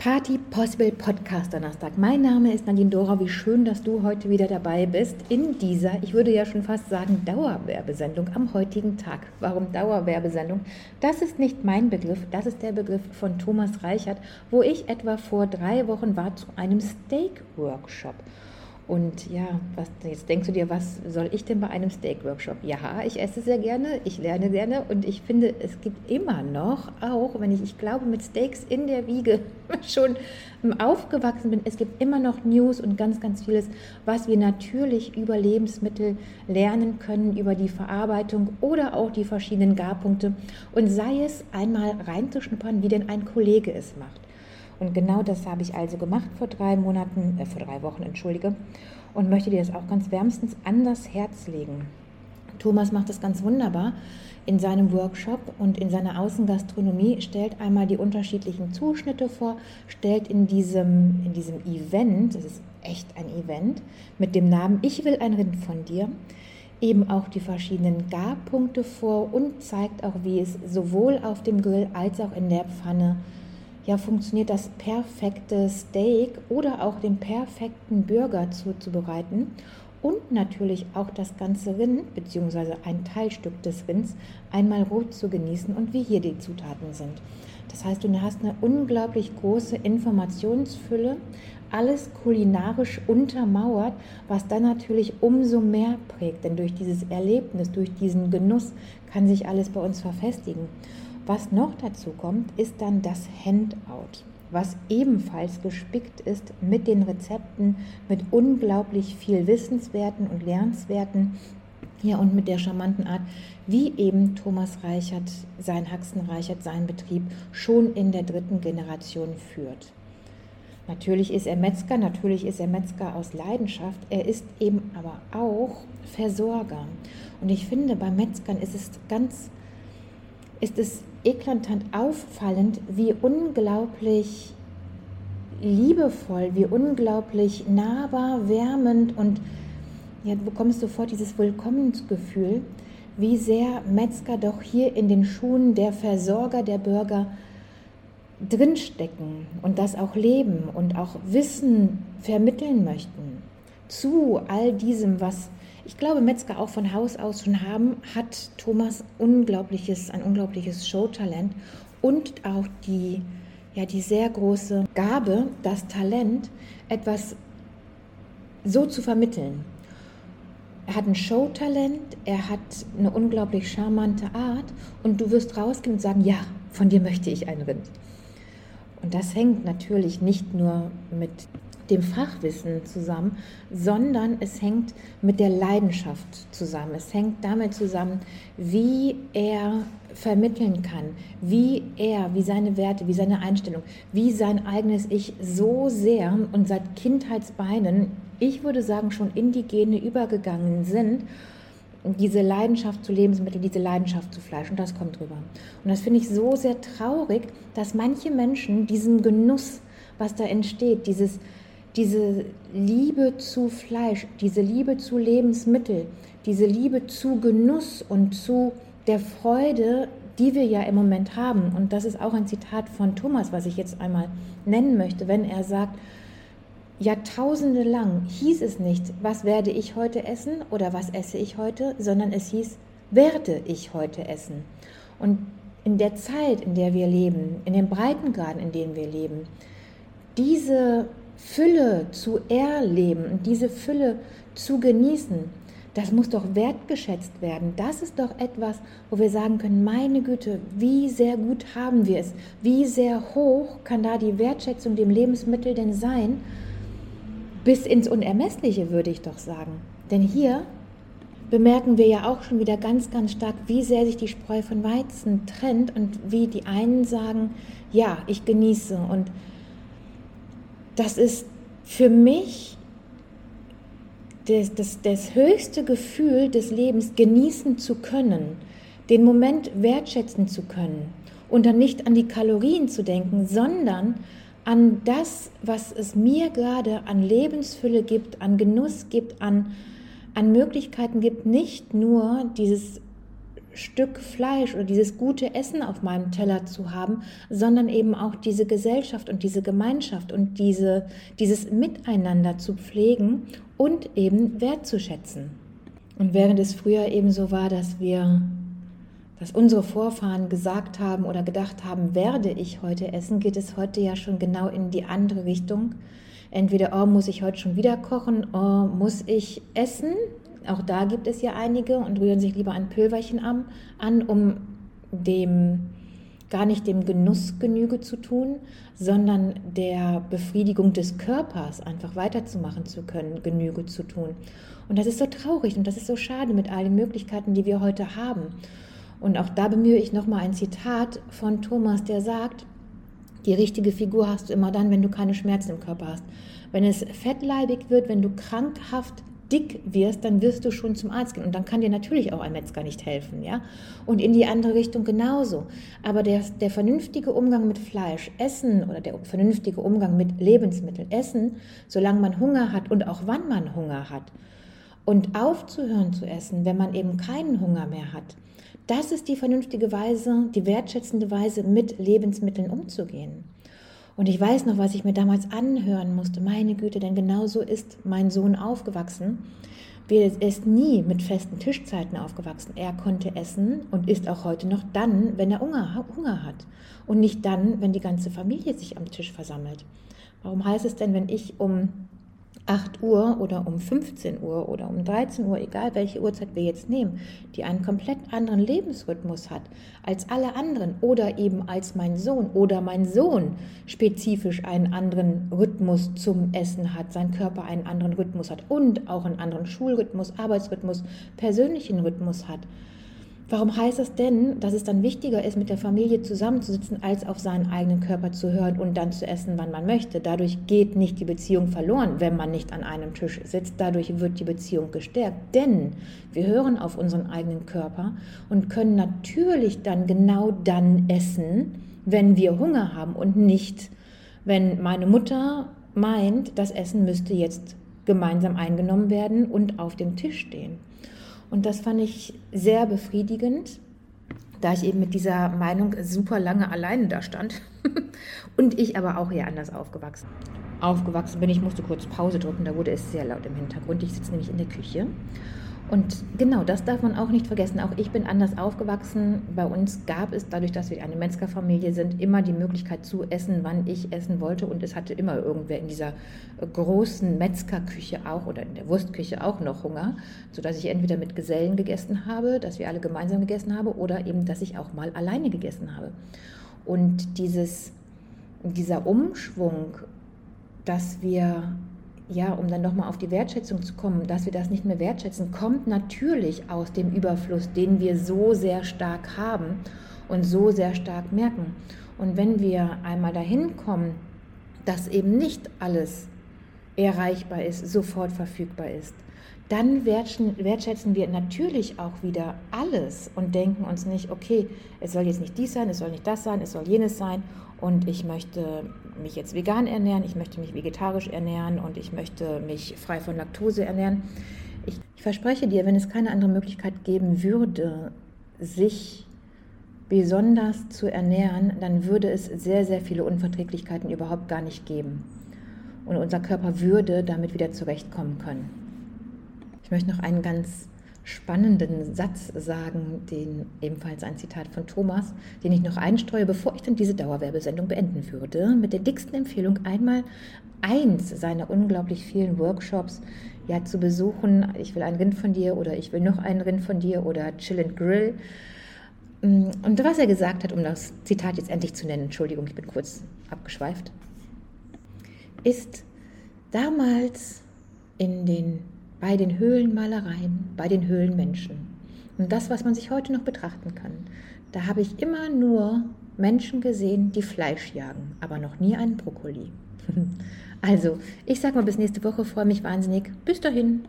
Party Possible Podcast Donnerstag. Mein Name ist Nadine Dora. Wie schön, dass du heute wieder dabei bist in dieser, ich würde ja schon fast sagen, Dauerwerbesendung am heutigen Tag. Warum Dauerwerbesendung? Das ist nicht mein Begriff, das ist der Begriff von Thomas Reichert, wo ich etwa vor drei Wochen war zu einem Steak-Workshop. Und ja, was, jetzt denkst du dir, was soll ich denn bei einem Steak-Workshop? Ja, ich esse sehr gerne, ich lerne gerne und ich finde, es gibt immer noch, auch wenn ich, ich glaube, mit Steaks in der Wiege schon aufgewachsen bin, es gibt immer noch News und ganz, ganz vieles, was wir natürlich über Lebensmittel lernen können, über die Verarbeitung oder auch die verschiedenen Garpunkte und sei es einmal reinzuschnuppern, wie denn ein Kollege es macht. Und genau das habe ich also gemacht vor drei Monaten, äh, vor drei Wochen, entschuldige, und möchte dir das auch ganz wärmstens an das Herz legen. Thomas macht das ganz wunderbar in seinem Workshop und in seiner Außengastronomie, stellt einmal die unterschiedlichen Zuschnitte vor, stellt in diesem, in diesem Event, das ist echt ein Event, mit dem Namen Ich will ein Rind von dir, eben auch die verschiedenen Garpunkte vor und zeigt auch, wie es sowohl auf dem Grill als auch in der Pfanne ja, funktioniert das perfekte Steak oder auch den perfekten Burger zuzubereiten und natürlich auch das ganze Rind bzw. ein Teilstück des Rinds einmal roh zu genießen und wie hier die Zutaten sind. Das heißt, du hast eine unglaublich große Informationsfülle, alles kulinarisch untermauert, was dann natürlich umso mehr prägt, denn durch dieses Erlebnis, durch diesen Genuss kann sich alles bei uns verfestigen. Was noch dazu kommt, ist dann das Handout, was ebenfalls gespickt ist mit den Rezepten, mit unglaublich viel Wissenswerten und Lernenswerten. Ja, und mit der charmanten Art, wie eben Thomas Reichert, sein Haxen Reichert, seinen Betrieb schon in der dritten Generation führt. Natürlich ist er Metzger, natürlich ist er Metzger aus Leidenschaft, er ist eben aber auch Versorger. Und ich finde, bei Metzgern ist es ganz, ist es eklatant auffallend, wie unglaublich liebevoll, wie unglaublich nahbar, wärmend und ja, du bekommst sofort dieses Willkommensgefühl, wie sehr Metzger doch hier in den Schuhen der Versorger, der Bürger drinstecken und das auch leben und auch Wissen vermitteln möchten zu all diesem, was ich glaube, Metzger auch von Haus aus schon haben, hat Thomas unglaubliches, ein unglaubliches Showtalent und auch die, ja, die sehr große Gabe, das Talent, etwas so zu vermitteln. Er hat ein Showtalent, er hat eine unglaublich charmante Art und du wirst rausgehen und sagen, ja, von dir möchte ich ein Rind. Und das hängt natürlich nicht nur mit dem Fachwissen zusammen, sondern es hängt mit der Leidenschaft zusammen. Es hängt damit zusammen, wie er vermitteln kann, wie er, wie seine Werte, wie seine Einstellung, wie sein eigenes Ich so sehr und seit Kindheitsbeinen, ich würde sagen, schon in die Gene übergegangen sind diese Leidenschaft zu Lebensmitteln, diese Leidenschaft zu Fleisch und das kommt drüber. Und das finde ich so sehr traurig, dass manche Menschen diesen Genuss, was da entsteht, dieses diese Liebe zu Fleisch, diese Liebe zu Lebensmitteln, diese Liebe zu Genuss und zu der Freude, die wir ja im Moment haben. Und das ist auch ein Zitat von Thomas, was ich jetzt einmal nennen möchte, wenn er sagt, Jahrtausende lang hieß es nicht, was werde ich heute essen oder was esse ich heute, sondern es hieß, werde ich heute essen. Und in der Zeit, in der wir leben, in den Breitengraden, in denen wir leben, diese Fülle zu erleben und diese Fülle zu genießen, das muss doch wertgeschätzt werden. Das ist doch etwas, wo wir sagen können, meine Güte, wie sehr gut haben wir es, wie sehr hoch kann da die Wertschätzung dem Lebensmittel denn sein, bis ins Unermessliche würde ich doch sagen. Denn hier bemerken wir ja auch schon wieder ganz, ganz stark, wie sehr sich die Spreu von Weizen trennt und wie die einen sagen, ja, ich genieße und das ist für mich das, das, das höchste Gefühl des Lebens, genießen zu können, den Moment wertschätzen zu können und dann nicht an die Kalorien zu denken, sondern an das, was es mir gerade an Lebensfülle gibt, an Genuss gibt, an, an Möglichkeiten gibt, nicht nur dieses Stück Fleisch oder dieses gute Essen auf meinem Teller zu haben, sondern eben auch diese Gesellschaft und diese Gemeinschaft und diese, dieses Miteinander zu pflegen und eben wertzuschätzen. Und während es früher eben so war, dass wir, dass unsere Vorfahren gesagt haben oder gedacht haben, werde ich heute essen, geht es heute ja schon genau in die andere Richtung. Entweder, oh, muss ich heute schon wieder kochen, oh, muss ich essen, auch da gibt es ja einige und rühren sich lieber ein Pülverchen an, an um dem gar nicht dem Genuss Genüge zu tun, sondern der Befriedigung des Körpers einfach weiterzumachen zu können, Genüge zu tun. Und das ist so traurig und das ist so schade mit all den Möglichkeiten, die wir heute haben. Und auch da bemühe ich nochmal ein Zitat von Thomas, der sagt, die richtige Figur hast du immer dann, wenn du keine Schmerzen im Körper hast. Wenn es fettleibig wird, wenn du krankhaft dick wirst, dann wirst du schon zum Arzt gehen. Und dann kann dir natürlich auch ein Metzger nicht helfen. Ja? Und in die andere Richtung genauso. Aber der, der vernünftige Umgang mit Fleisch, Essen oder der vernünftige Umgang mit Lebensmitteln, Essen, solange man Hunger hat und auch wann man Hunger hat. Und aufzuhören zu essen, wenn man eben keinen Hunger mehr hat. Das ist die vernünftige Weise, die wertschätzende Weise, mit Lebensmitteln umzugehen. Und ich weiß noch, was ich mir damals anhören musste. Meine Güte, denn genau so ist mein Sohn aufgewachsen. Er ist nie mit festen Tischzeiten aufgewachsen. Er konnte essen und isst auch heute noch dann, wenn er Hunger hat. Und nicht dann, wenn die ganze Familie sich am Tisch versammelt. Warum heißt es denn, wenn ich um 8 Uhr oder um 15 Uhr oder um 13 Uhr, egal welche Uhrzeit wir jetzt nehmen, die einen komplett anderen Lebensrhythmus hat als alle anderen oder eben als mein Sohn oder mein Sohn spezifisch einen anderen Rhythmus zum Essen hat, sein Körper einen anderen Rhythmus hat und auch einen anderen Schulrhythmus, Arbeitsrhythmus, persönlichen Rhythmus hat Warum heißt das denn, dass es dann wichtiger ist, mit der Familie zusammenzusitzen, als auf seinen eigenen Körper zu hören und dann zu essen, wann man möchte? Dadurch geht nicht die Beziehung verloren, wenn man nicht an einem Tisch sitzt. Dadurch wird die Beziehung gestärkt. Denn wir hören auf unseren eigenen Körper und können natürlich dann genau dann essen, wenn wir Hunger haben und nicht, wenn meine Mutter meint, das Essen müsste jetzt gemeinsam eingenommen werden und auf dem Tisch stehen. Und das fand ich sehr befriedigend, da ich eben mit dieser Meinung super lange alleine da stand. und ich aber auch hier anders aufgewachsen. Aufgewachsen bin ich, musste kurz Pause drücken, da wurde es sehr laut im Hintergrund. Ich sitze nämlich in der Küche und genau, das darf man auch nicht vergessen. Auch ich bin anders aufgewachsen. Bei uns gab es, dadurch, dass wir eine Metzgerfamilie sind, immer die Möglichkeit zu essen, wann ich essen wollte. Und es hatte immer irgendwer in dieser großen Metzgerküche auch oder in der Wurstküche auch noch Hunger, sodass ich entweder mit Gesellen gegessen habe, dass wir alle gemeinsam gegessen haben, oder eben, dass ich auch mal alleine gegessen habe. Und dieses, dieser Umschwung, dass wir ja, um dann nochmal auf die Wertschätzung zu kommen, dass wir das nicht mehr wertschätzen, kommt natürlich aus dem Überfluss, den wir so sehr stark haben und so sehr stark merken. Und wenn wir einmal dahin kommen, dass eben nicht alles erreichbar ist, sofort verfügbar ist, dann wertschätzen wir natürlich auch wieder alles und denken uns nicht, okay, es soll jetzt nicht dies sein, es soll nicht das sein, es soll jenes sein und ich möchte mich jetzt vegan ernähren, ich möchte mich vegetarisch ernähren und ich möchte mich frei von Laktose ernähren. Ich, ich verspreche dir, wenn es keine andere Möglichkeit geben würde, sich besonders zu ernähren, dann würde es sehr, sehr viele Unverträglichkeiten überhaupt gar nicht geben. Und unser Körper würde damit wieder zurechtkommen können. Ich möchte noch einen ganz spannenden Satz sagen, den ebenfalls ein Zitat von Thomas, den ich noch einstreue, bevor ich dann diese Dauerwerbesendung beenden würde, mit der dicksten Empfehlung, einmal eins seiner unglaublich vielen Workshops ja zu besuchen. Ich will ein Rind von dir oder ich will noch ein Rind von dir oder Chill and Grill. Und was er gesagt hat, um das Zitat jetzt endlich zu nennen, Entschuldigung, ich bin kurz abgeschweift, ist damals in den bei den Höhlenmalereien, bei den Höhlenmenschen. Und das, was man sich heute noch betrachten kann, da habe ich immer nur Menschen gesehen, die Fleisch jagen, aber noch nie einen Brokkoli. Also, ich sage mal bis nächste Woche, freue mich wahnsinnig. Bis dahin.